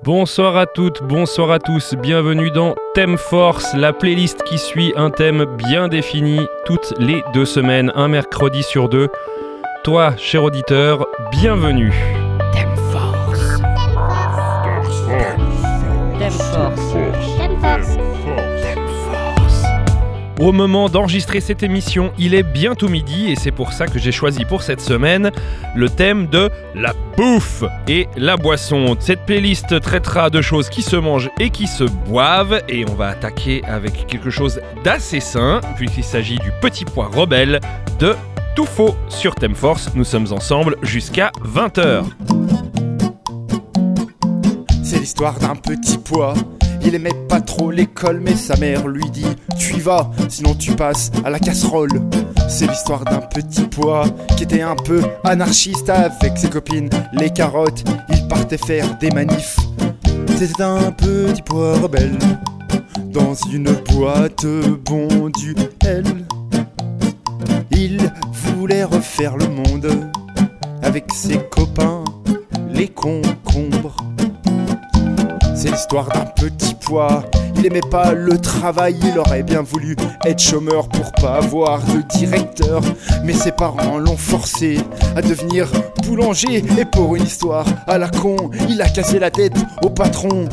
Bonsoir à toutes, bonsoir à tous, bienvenue dans Thème Force, la playlist qui suit un thème bien défini toutes les deux semaines, un mercredi sur deux. Toi, cher auditeur, bienvenue. Au moment d'enregistrer cette émission, il est bientôt midi et c'est pour ça que j'ai choisi pour cette semaine le thème de la bouffe et la boisson. Cette playlist traitera de choses qui se mangent et qui se boivent et on va attaquer avec quelque chose d'assez sain puisqu'il s'agit du petit pois rebelle de Tout Faux sur Thème Force. Nous sommes ensemble jusqu'à 20h. C'est l'histoire d'un petit pois. Il aimait pas trop l'école, mais sa mère lui dit Tu y vas, sinon tu passes à la casserole. C'est l'histoire d'un petit pois qui était un peu anarchiste avec ses copines. Les carottes, il partait faire des manifs. C'était un petit pois rebelle dans une boîte bondue. Elle, il voulait refaire le monde avec ses copains, les concombres. C'est l'histoire d'un petit pois. Il aimait pas le travail, il aurait bien voulu être chômeur pour pas avoir de directeur. Mais ses parents l'ont forcé à devenir boulanger. Et pour une histoire à la con, il a cassé la tête au patron.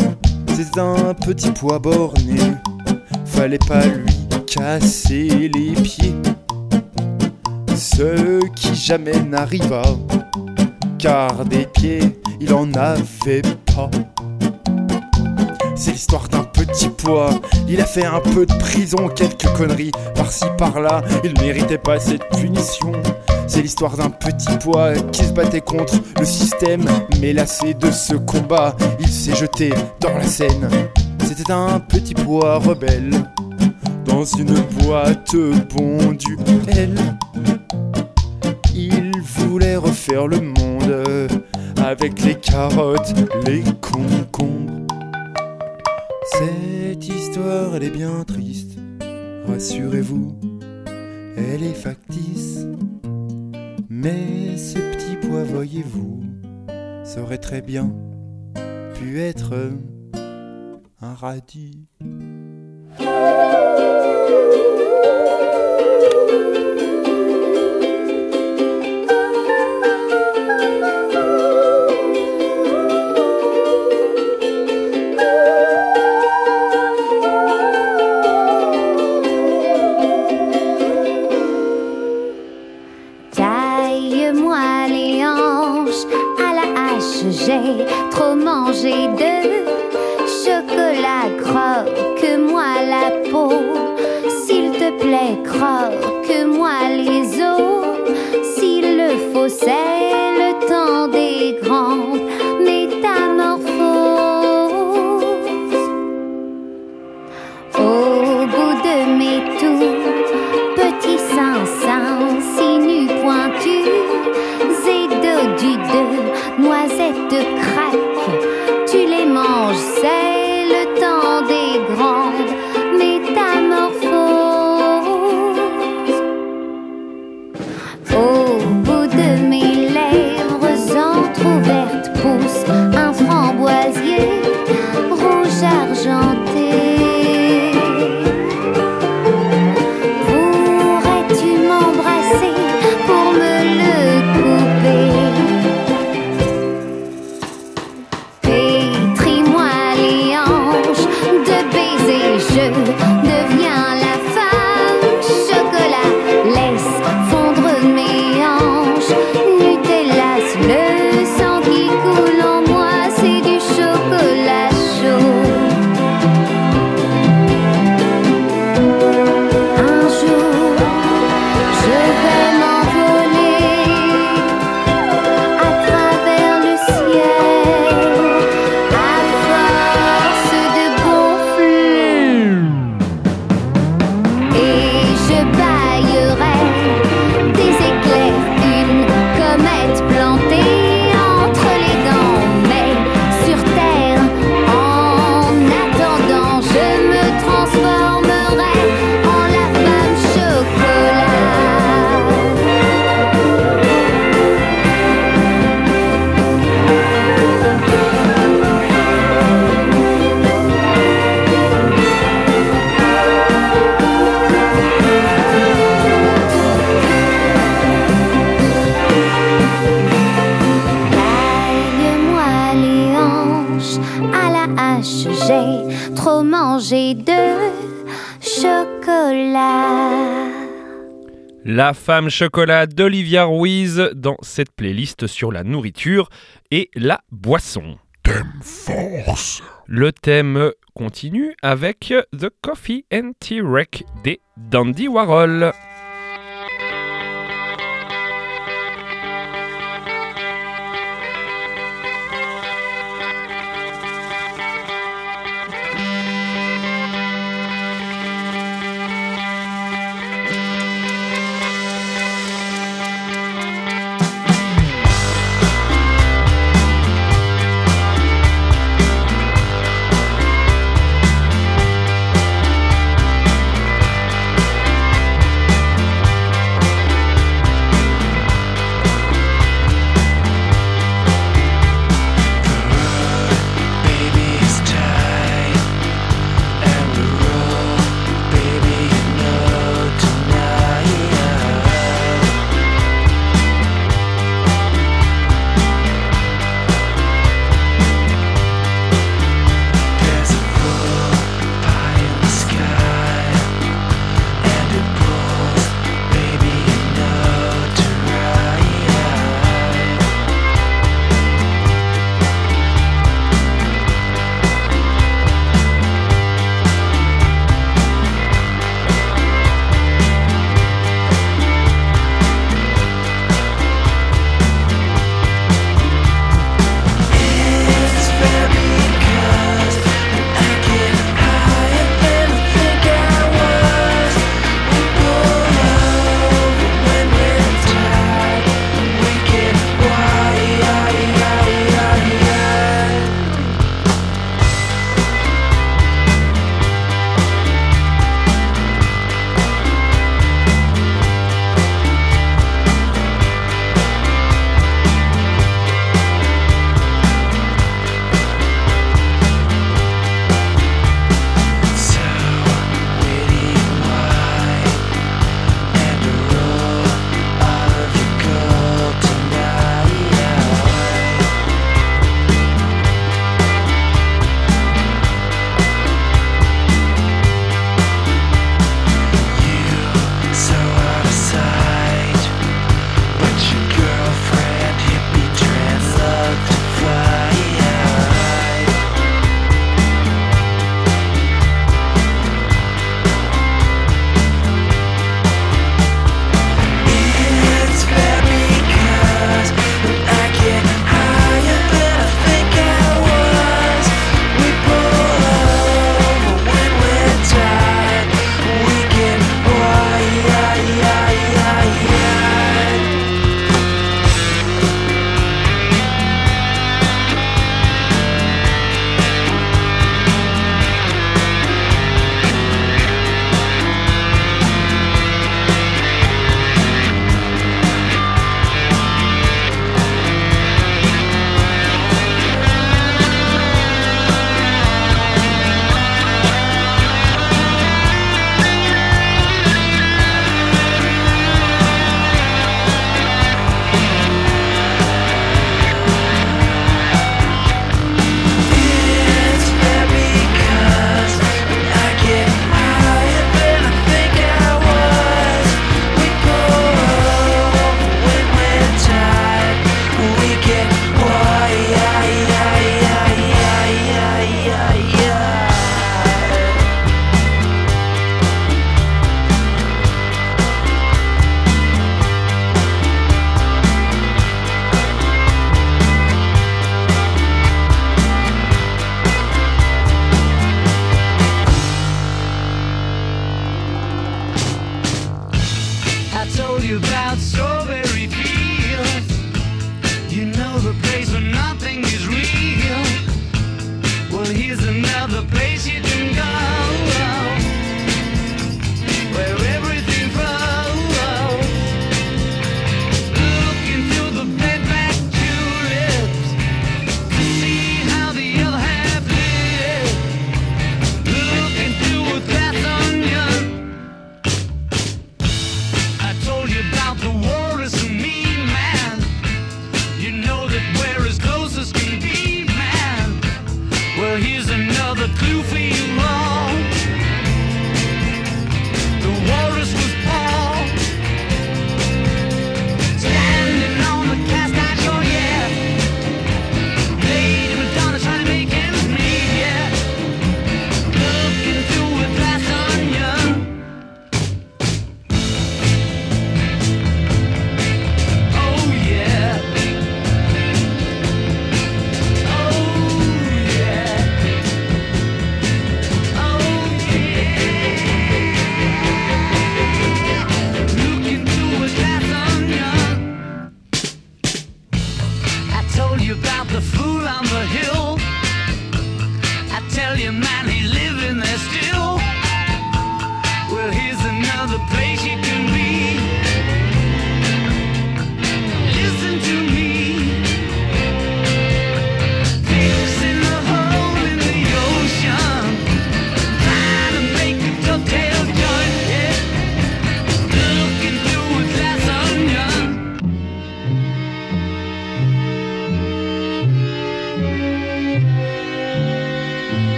C'est un petit pois borné, fallait pas lui casser les pieds. Ce qui jamais n'arriva, car des pieds il en avait pas. C'est l'histoire d'un petit pois. Il a fait un peu de prison, quelques conneries par-ci par-là. Il méritait pas cette punition. C'est l'histoire d'un petit pois qui se battait contre le système. Mais lassé de ce combat, il s'est jeté dans la Seine. C'était un petit pois rebelle dans une boîte bondue. Elle, il voulait refaire le monde avec les carottes, les concombres. Cette histoire, elle est bien triste. Rassurez-vous, elle est factice. Mais ce petit pois, voyez-vous, ça aurait très bien pu être un radis. Mangé de chocolat. Croque-moi la peau, s'il te plaît, croque-moi les os. S'il le faut, c'est La femme chocolat d'Olivia Ruiz dans cette playlist sur la nourriture et la boisson. Thème force. Le thème continue avec The Coffee and Tea Wreck des Dandy Warhol.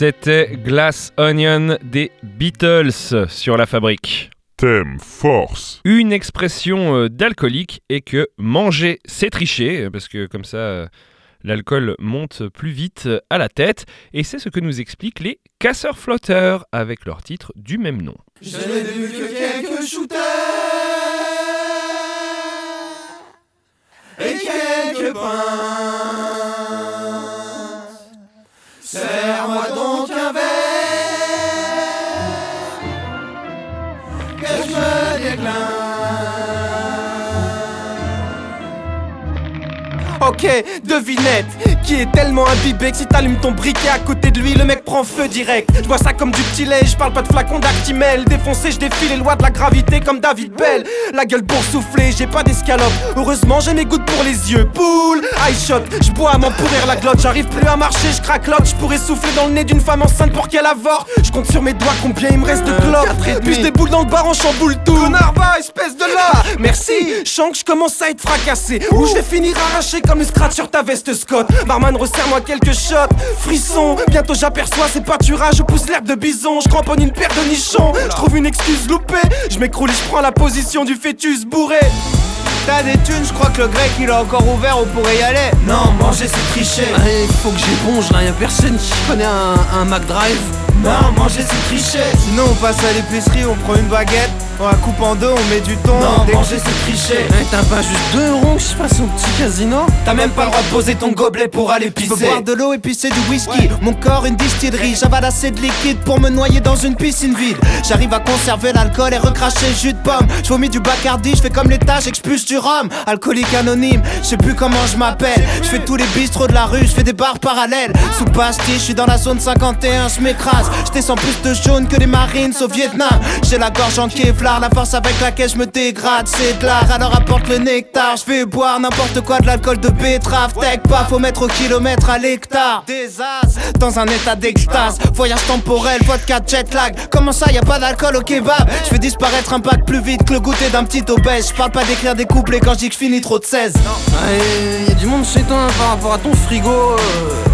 C'était Glass Onion des Beatles sur la fabrique. Thème force. Une expression euh, d'alcoolique est que manger c'est tricher, parce que comme ça euh, l'alcool monte plus vite à la tête, et c'est ce que nous expliquent les casseurs flotteurs avec leur titre du même nom. Je n'ai vu que quelques shooters et quelques pinces. Ok, devinette, qui est tellement imbibé que si t'allumes ton briquet à côté de lui, le mec prend feu direct. Je vois ça comme du petit lait, je parle pas de flacon d'actimel. Défoncé, je défie les lois de la gravité comme David Bell. La gueule boursouflée, j'ai pas d'escalope. Heureusement, j'ai mes gouttes pour les yeux. Poule, eye shot, je bois à m'en pourrir la glotte. J'arrive plus à marcher, je craquelote. Je pourrais souffler dans le nez d'une femme enceinte pour qu'elle avorte. Je compte sur mes doigts combien il me reste de clopes. Puis je déboule dans le bar en chamboule tout. Connard, va, espèce de là. Merci, je sens que je commence à être fracassé. Ou je vais finir arraché comme le scratch sur ta veste Scott. Barman, resserre-moi quelques shots. Frisson, bientôt j'aperçois ces pâturages. Je pousse l'herbe de bison, je cramponne une paire de nichons. Je trouve une excuse loupée. Je m'écroule et je prends la position du fœtus bourré. T'as des thunes, je crois que le grec il est encore ouvert, on pourrait y aller. Non, manger c'est tricher. Allez, faut que j'éponge là, y'a personne qui connaît un, un McDrive. Non, manger c'est tricher. Sinon, on passe à l'épicerie, on prend une baguette, on la coupe en deux, on met du thon. Non, des- manger c'est tricher. Eh, T'as pas juste 2 euros que je passe au petit casino T'as même pas le droit de poser ton gobelet pour aller Je peux pisser. boire de l'eau et pisser du whisky. Mon corps une distillerie. J'avale assez de liquide pour me noyer dans une piscine vide. J'arrive à conserver l'alcool et recracher le jus de pomme. Je vomis du bacardi, je fais comme les tâches, j'expulse du rhum. Alcoolique anonyme, je sais plus comment je m'appelle. Je fais tous les bistrots de la rue, je fais des bars parallèles. Sous pastille, je suis dans la zone 51, je m'écrase. Je descends plus de jaune que les marines au Vietnam. J'ai la gorge en Kevlar, la force avec laquelle je me dégrade, c'est de l'art. Alors apporte le nectar, je vais boire n'importe quoi de l'alcool de betterave. Tech pas, faut mettre au kilomètre à l'hectare. Des as dans un état d'extase. Voyage temporel, vodka jet lag. Comment ça, y a pas d'alcool au kebab? Je fais disparaître un pack plus vite que le goûter d'un petit obèse. Je parle pas d'écrire des couplets quand je dis que finis trop de 16. Ouais, y a du monde chez toi par rapport à ton frigo. euh.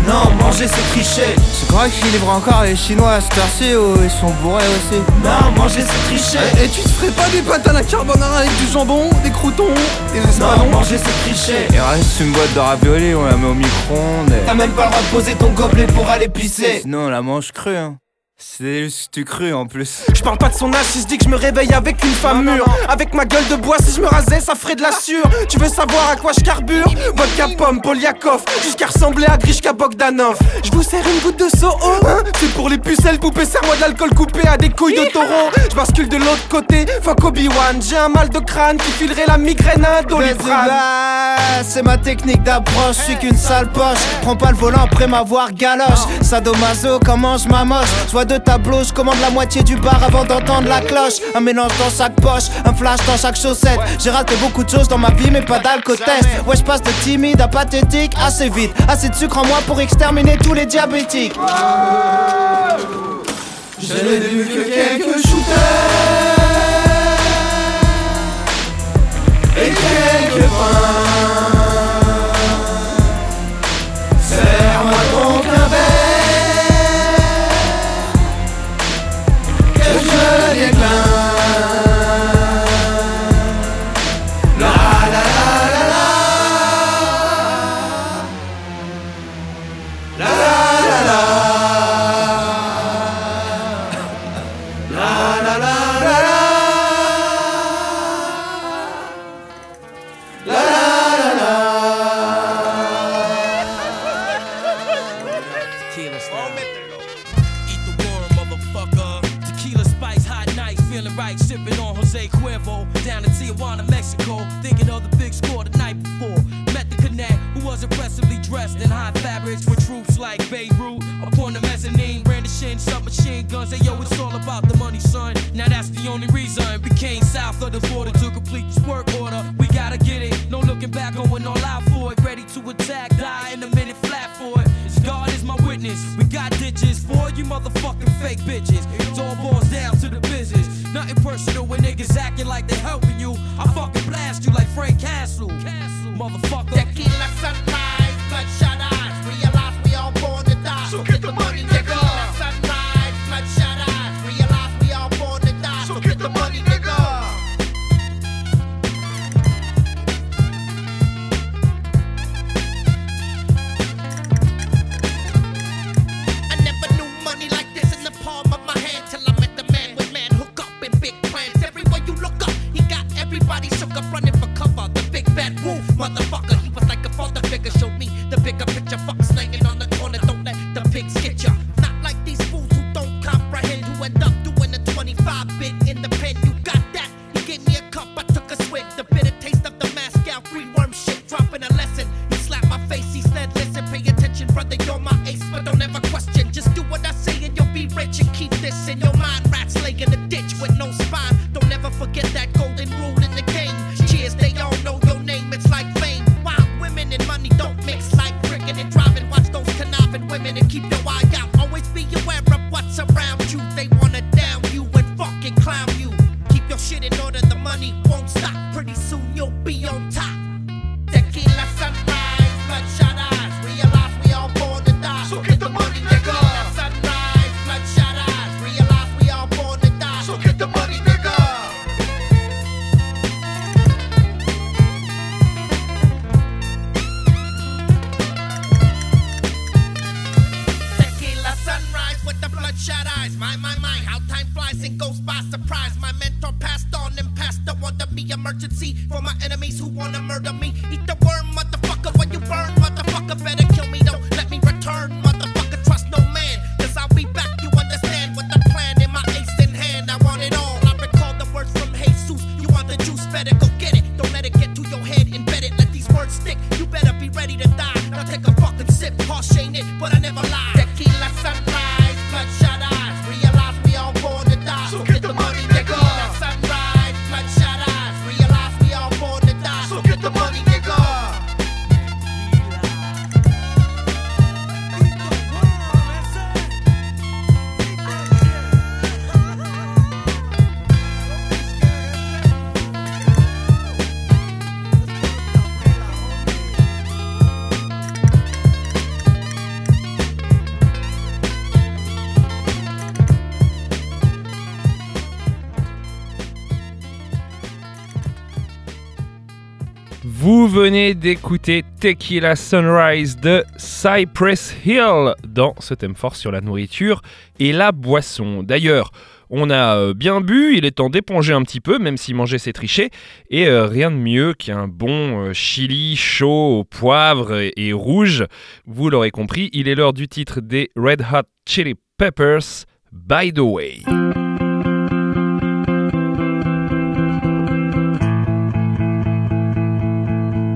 Non, manger c'est tricher. C'est correct qu'ils livrent encore les Chinois à cette ils sont bourrés aussi. Non, manger c'est tricher. Et tu te ferais pas des pâtes à la carbonara avec du jambon, des croutons, des Non, espadons manger c'est tricher. Il reste une boîte de ravioli, on la met au micro-ondes. T'as même pas le droit de poser ton gobelet pour aller pisser. Sinon on la mange crue, hein. C'est juste du cru en plus. Je parle pas de son âge si je dis que je me réveille avec une femme mûre. Avec ma gueule de bois, si je me rasais, ça ferait de la sûre. Tu veux savoir à quoi je carbure? Vodka pomme, Poliakov, jusqu'à ressembler à Grishka Bogdanov. Je vous sers une goutte de Soho hein? C'est pour les pucelles, poupées, serre-moi de l'alcool coupé à des couilles de taureau. Je bascule de l'autre côté, fuck Obi-Wan. J'ai un mal de crâne qui filerait la migraine à un doliprane. C'est ma technique d'approche, je suis qu'une sale poche. Prends pas le volant après m'avoir galoche. Sadomaso, comment je m'amoche? Deux tableaux, je commande la moitié du bar avant d'entendre la cloche. Un mélange dans chaque poche, un flash dans chaque chaussette. J'ai raté beaucoup de choses dans ma vie, mais pas d'alcotest. Ouais, je passe de timide à pathétique assez vite. Assez de sucre en moi pour exterminer tous les diabétiques. Je n'ai vu que quelques shooters et quelques pains. machine guns. Hey, yo, it's all about the money, son. Now that's the only reason. we came south of the border to complete this work order. We gotta get it. No looking back, going all out for it. Ready to attack, die in a minute flat for it. God is my witness. We got ditches for you motherfucking fake bitches. It all boils down to the business. Nothing personal when niggas acting like they're helping you. I fucking blast you like Frank Castle. Castle. Motherfucker. Venez d'écouter Tequila Sunrise de Cypress Hill dans ce thème fort sur la nourriture et la boisson. D'ailleurs, on a euh, bien bu, il est temps d'éponger un petit peu, même si manger c'est tricher. Et euh, rien de mieux qu'un bon euh, chili chaud au poivre et, et rouge. Vous l'aurez compris, il est l'heure du titre des Red Hot Chili Peppers, By the Way.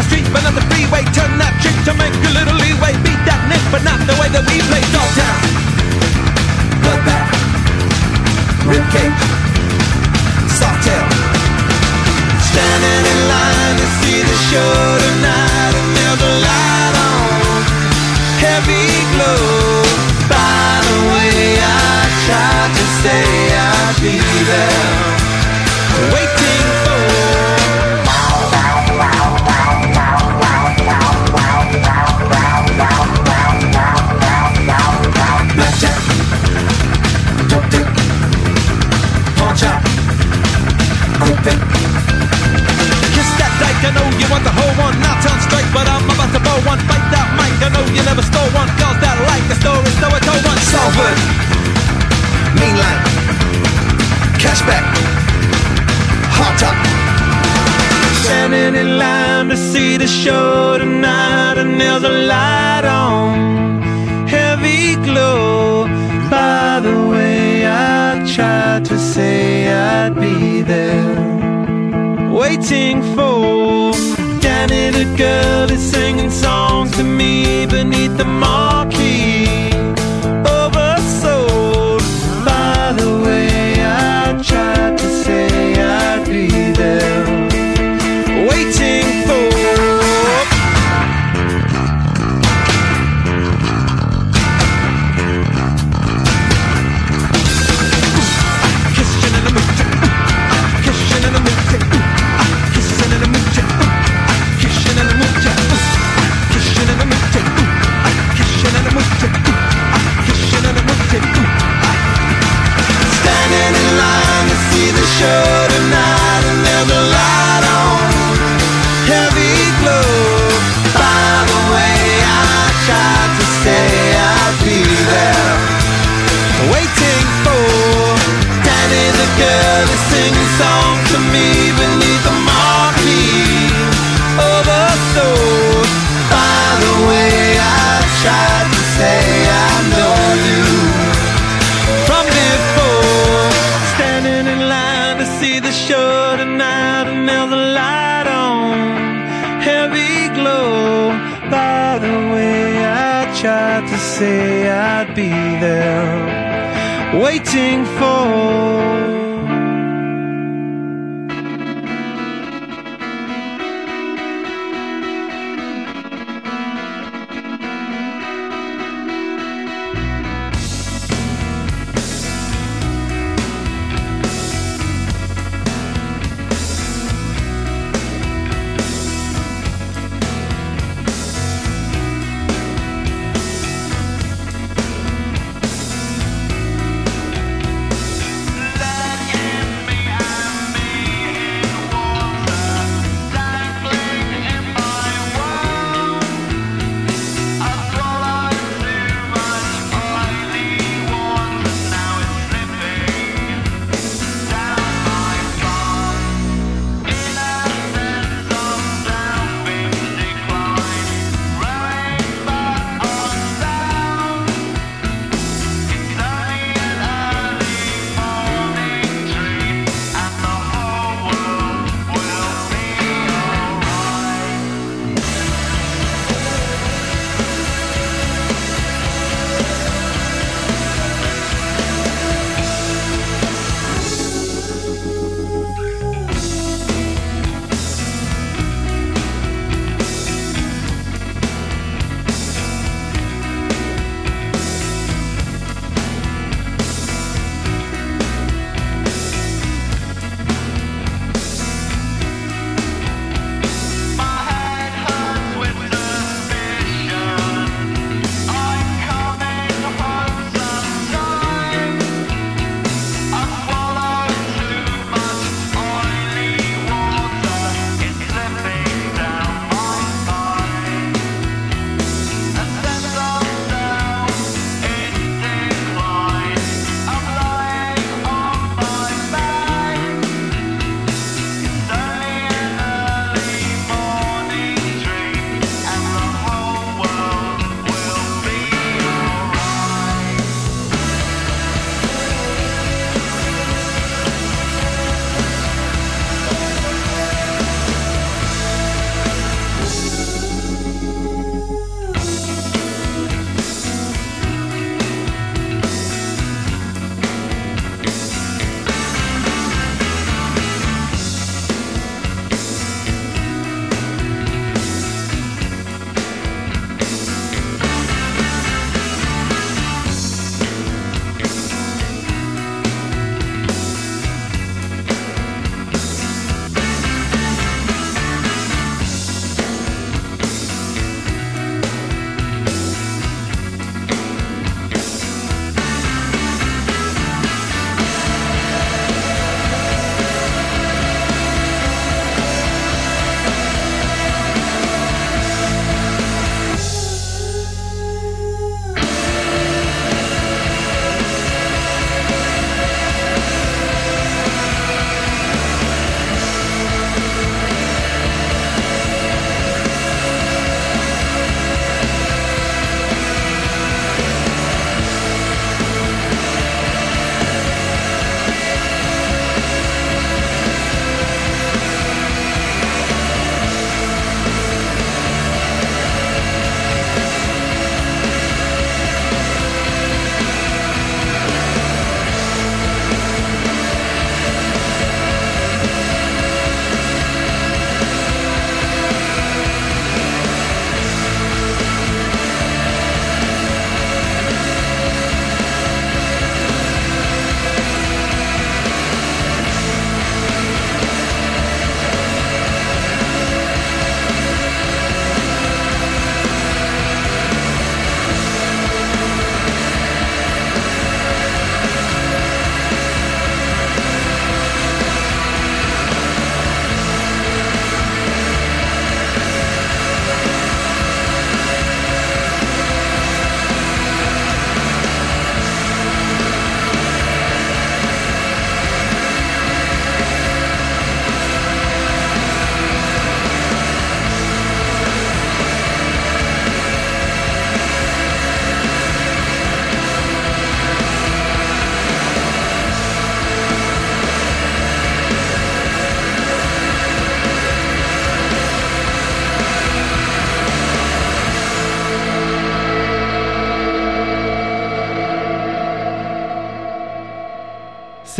my street, but not the freeway. Turn that trick to make a little leeway. Beat that nick, but not the way that we play. Dog down, bloodbath, ribcage, sawtail. Standing in line to see the show tonight, and there's a light on, heavy glow. By the way, I tried to say I'd be there. But I'm about to blow one, Fight that mic I know you never stole one, girls that like the story So I told one Salford Mean Cashback Hot top. Standing in line to see the show tonight. And there's a light on. Heavy glow. By the way, I tried to say I'd be there. Waiting for girl is singing songs to me beneath the marquee. waiting for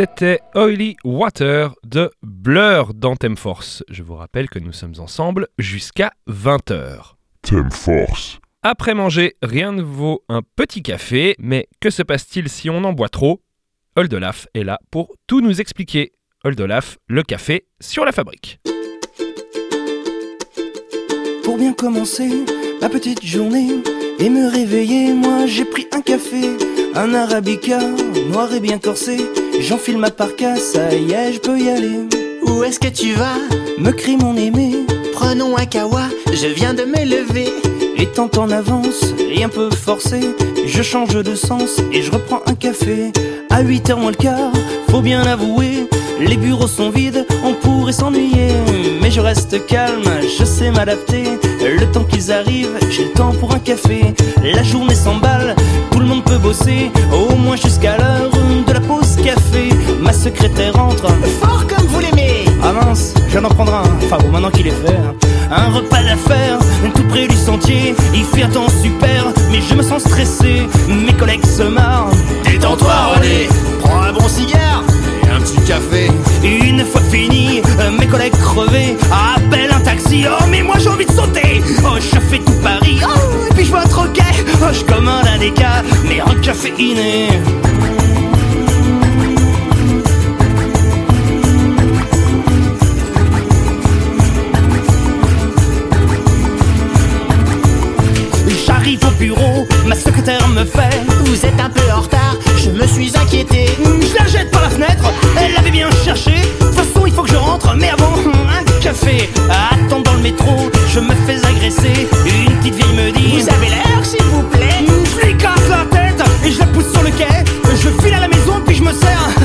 C'était Oily Water de Blur dans Thème Force. Je vous rappelle que nous sommes ensemble jusqu'à 20h. Thème Force. Après manger, rien ne vaut un petit café, mais que se passe-t-il si on en boit trop? Oldelaf est là pour tout nous expliquer. Oldelaf, le café sur la fabrique. Pour bien commencer ma petite journée et me réveiller, moi j'ai pris un café, un arabica, noir et bien corsé. J'enfile ma parka, ça y est, je peux y aller. Où est-ce que tu vas? Me crie mon aimé, Prenons un kawa, je viens de me lever. étant en avance et un peu forcé, je change de sens et je reprends un café. À 8h moins le quart, faut bien l'avouer, les bureaux sont vides, on pourrait s'ennuyer. Mais je reste calme, je sais m'adapter. Le temps qu'ils arrivent, j'ai le temps pour un café. La journée s'emballe, tout le monde peut bosser, au moins jusqu'à l'heure café. Ma secrétaire entre, Fort comme vous l'aimez. ah mince, je viens d'en prendre un. Enfin bon, maintenant qu'il est fait. hein. Un repas d'affaires, tout près du sentier. Il fait un temps super, mais je me sens stressé. Mes collègues se marrent. Détends-toi, René. Prends un bon cigare et un petit café. Une fois fini, mes collègues crevés appellent un taxi. Oh, mais moi j'ai envie de sauter. Oh, je fais tout Paris. Oh, et puis je vois un troquet. Oh, je commande un déca, mais un café J'arrive au bureau, ma secrétaire me fait Vous êtes un peu en retard, je me suis inquiété. Je la jette par la fenêtre, elle l'avait bien cherché. De toute façon, il faut que je rentre, mais avant, un café. Attends dans le métro, je me fais agresser. Une petite vieille me dit Vous avez l'heure, s'il vous plaît Je lui casse la tête et je la pousse sur le quai. Je file à la maison, puis je me sers.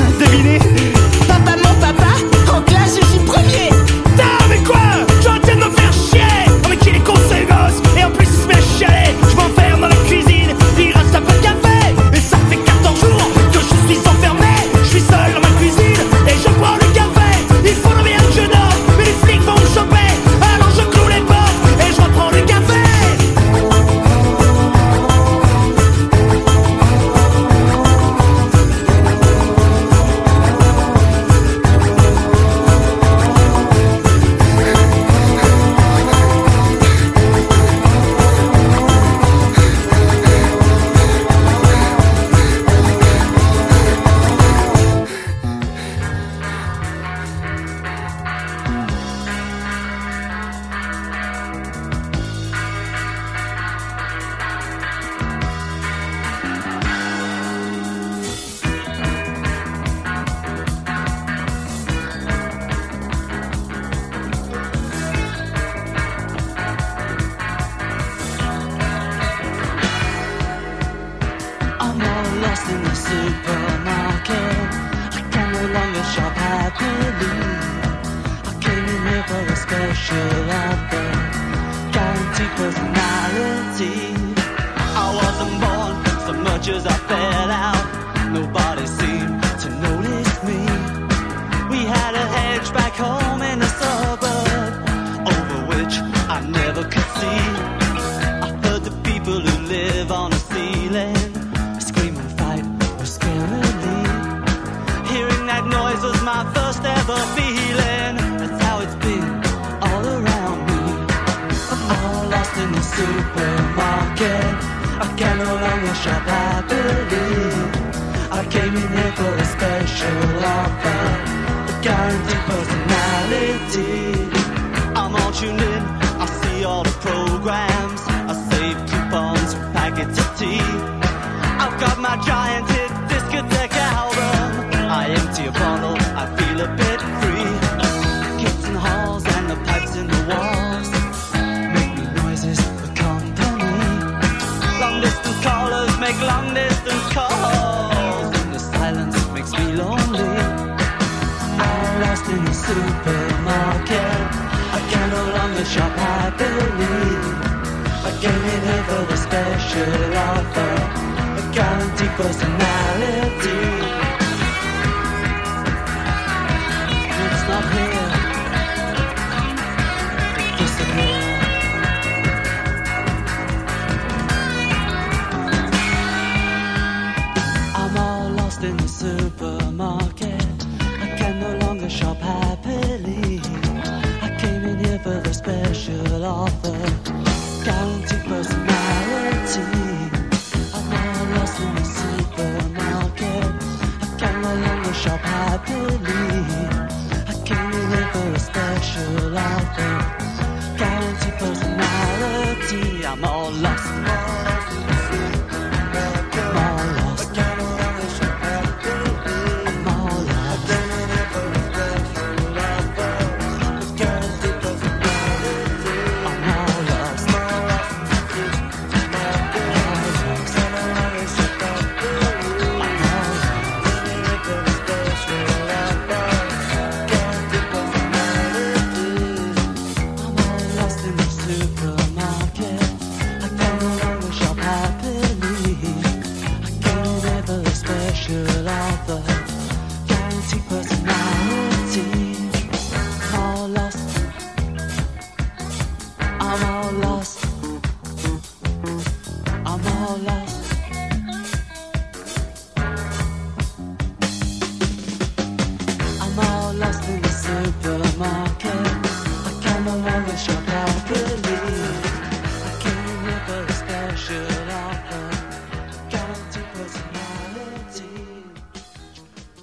future.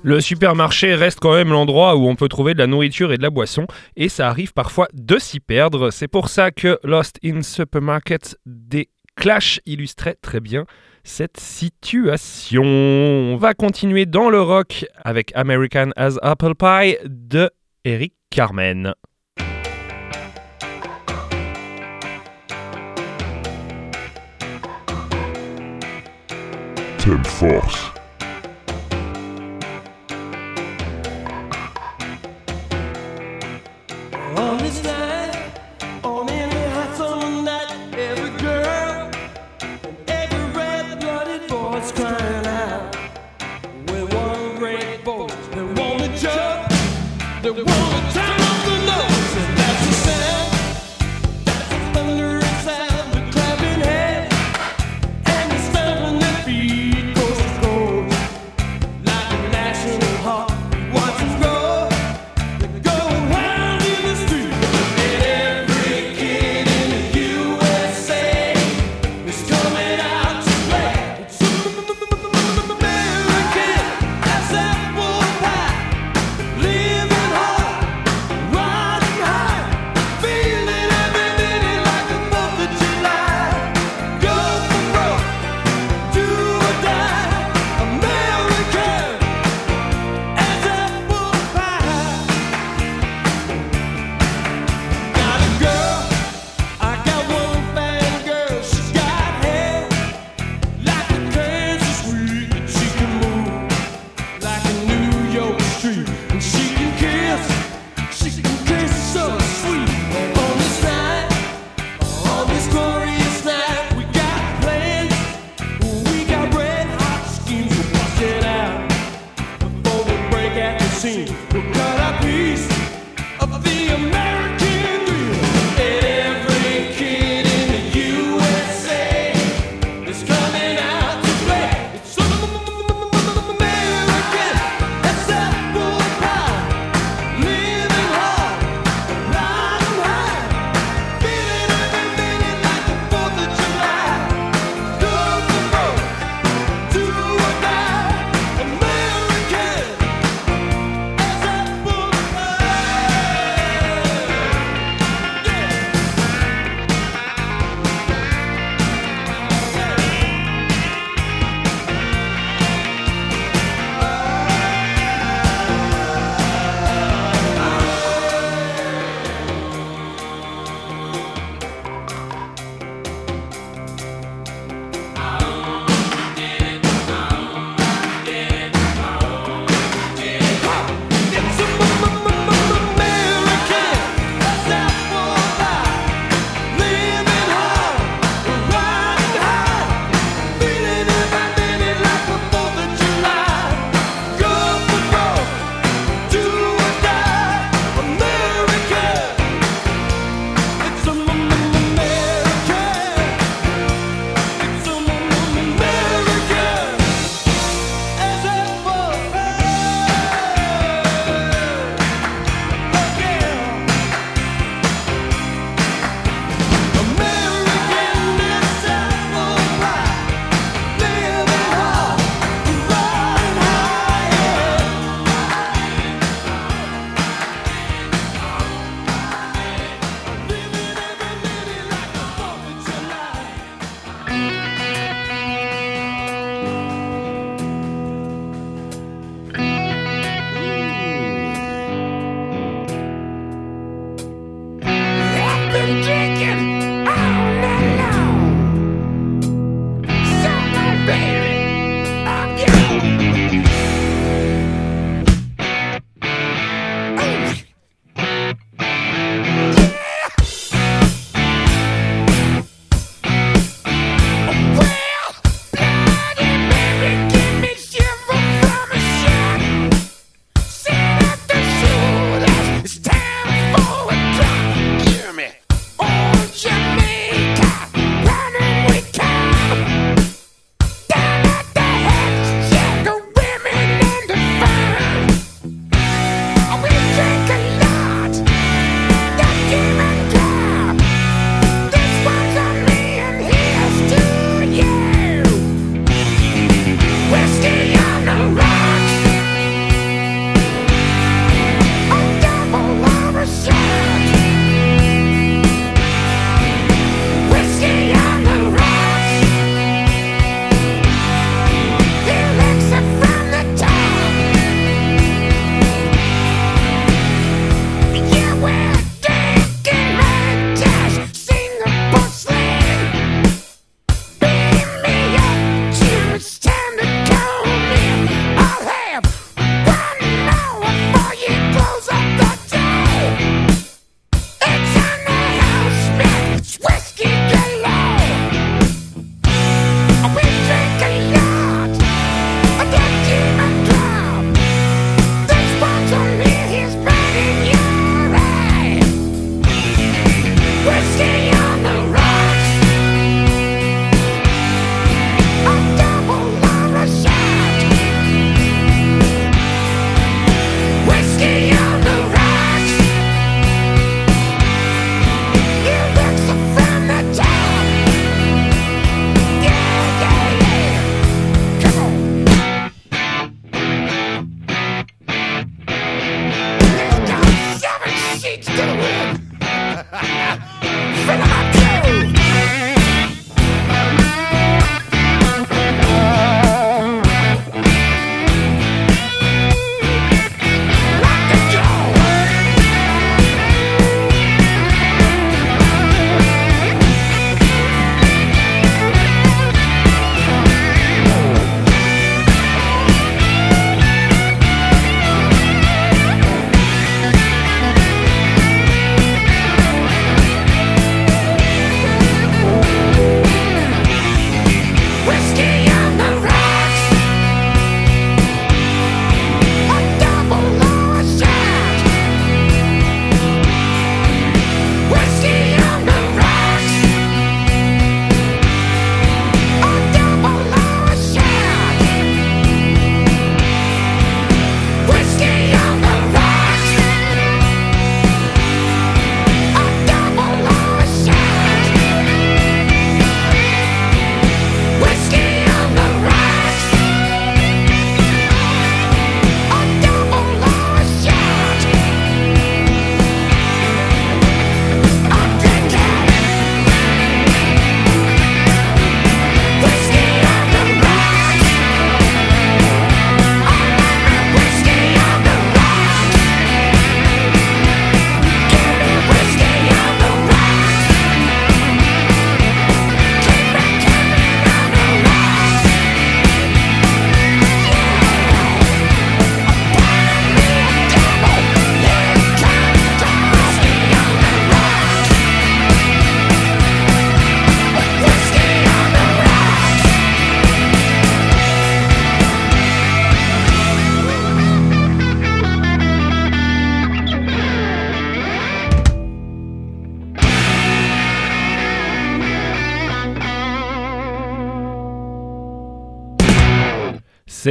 Le supermarché reste quand même l'endroit où on peut trouver de la nourriture et de la boisson, et ça arrive parfois de s'y perdre. C'est pour ça que Lost in Supermarket des Clash illustrait très bien cette situation. On va continuer dans le rock avec American as Apple Pie de Eric Carmen. do it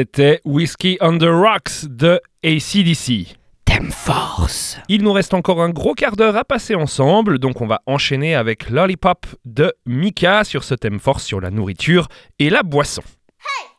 c'était Whiskey on the Rocks de ACDC. Thème force. Il nous reste encore un gros quart d'heure à passer ensemble, donc on va enchaîner avec Lollipop de Mika sur ce thème force sur la nourriture et la boisson. Hey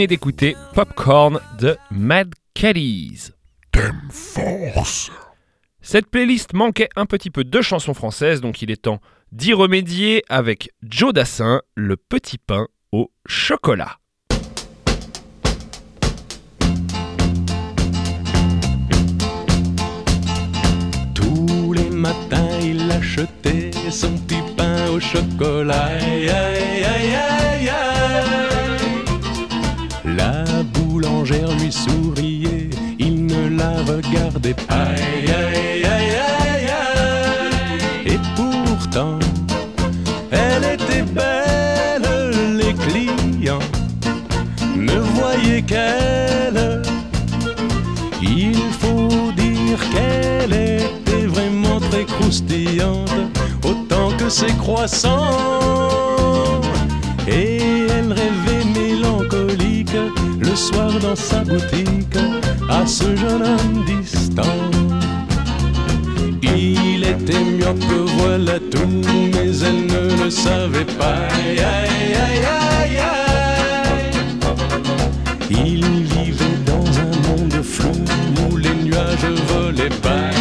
venez d'écouter Popcorn de Mad Caddies. Thème force. Cette playlist manquait un petit peu de chansons françaises, donc il est temps d'y remédier avec Joe Dassin, le petit pain au chocolat. Tous les matins, il achetait son petit pain au chocolat. Aïe, aïe, aïe, aïe, aïe. La boulangère lui souriait, il ne la regardait pas. Aïe, aïe, aïe, aïe, aïe. Et pourtant, elle était belle, les clients ne voyaient qu'elle. Il faut dire qu'elle était vraiment très croustillante, autant que ses croissants. Le soir dans sa boutique à ce jeune homme distant. Il était myope, voilà tout, mais elle ne le savait pas. Aïe, aïe, aïe, aïe, aïe. Il vivait dans un monde flou où les nuages volaient pas.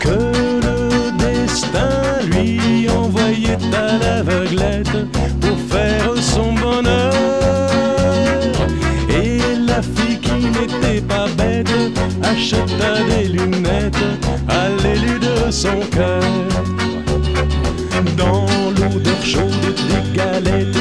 Que le destin lui envoyait à l'aveuglette pour faire son bonheur. Et la fille qui n'était pas bête acheta des lunettes à l'élu de son cœur. Dans l'odeur chaude des galettes,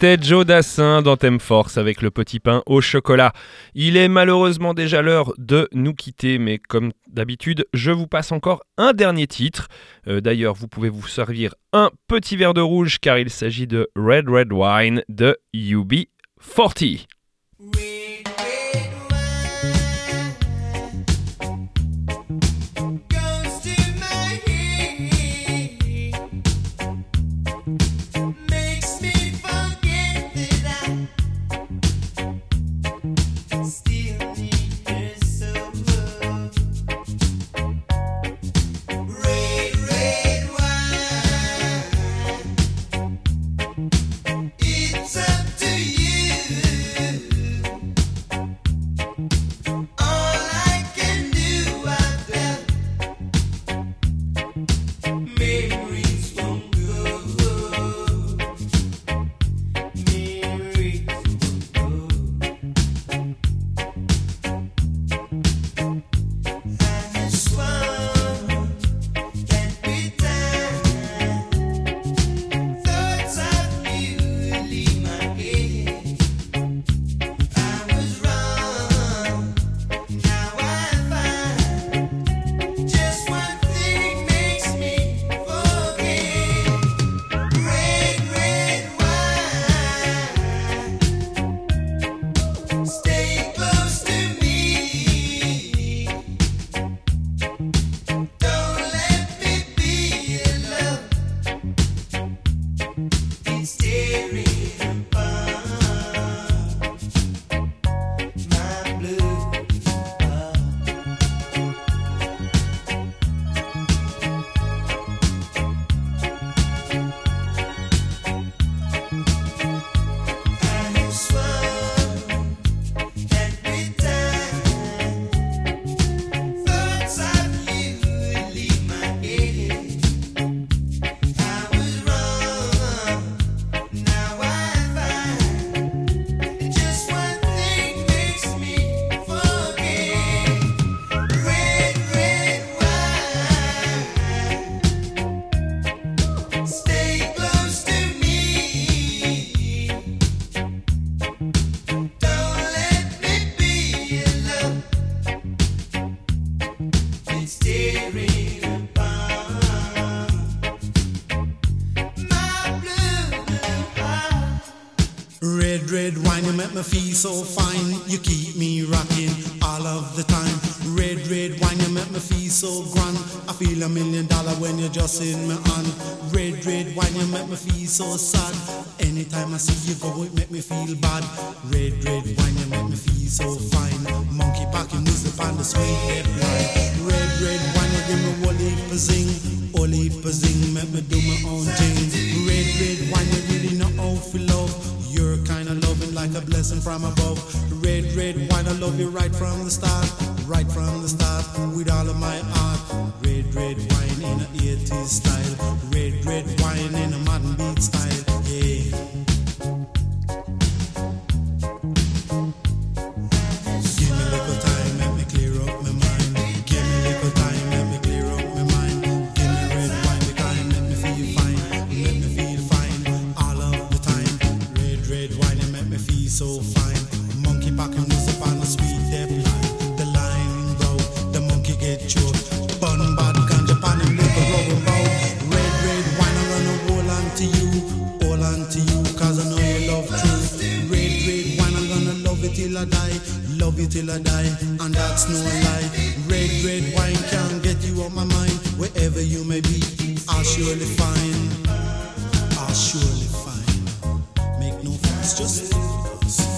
C'était Joe Dassin dans Thème Force avec le petit pain au chocolat. Il est malheureusement déjà l'heure de nous quitter, mais comme d'habitude, je vous passe encore un dernier titre. Euh, D'ailleurs, vous pouvez vous servir un petit verre de rouge car il s'agit de Red Red Wine de UB40. so sad. Anytime I see you go, it make me feel bad. just.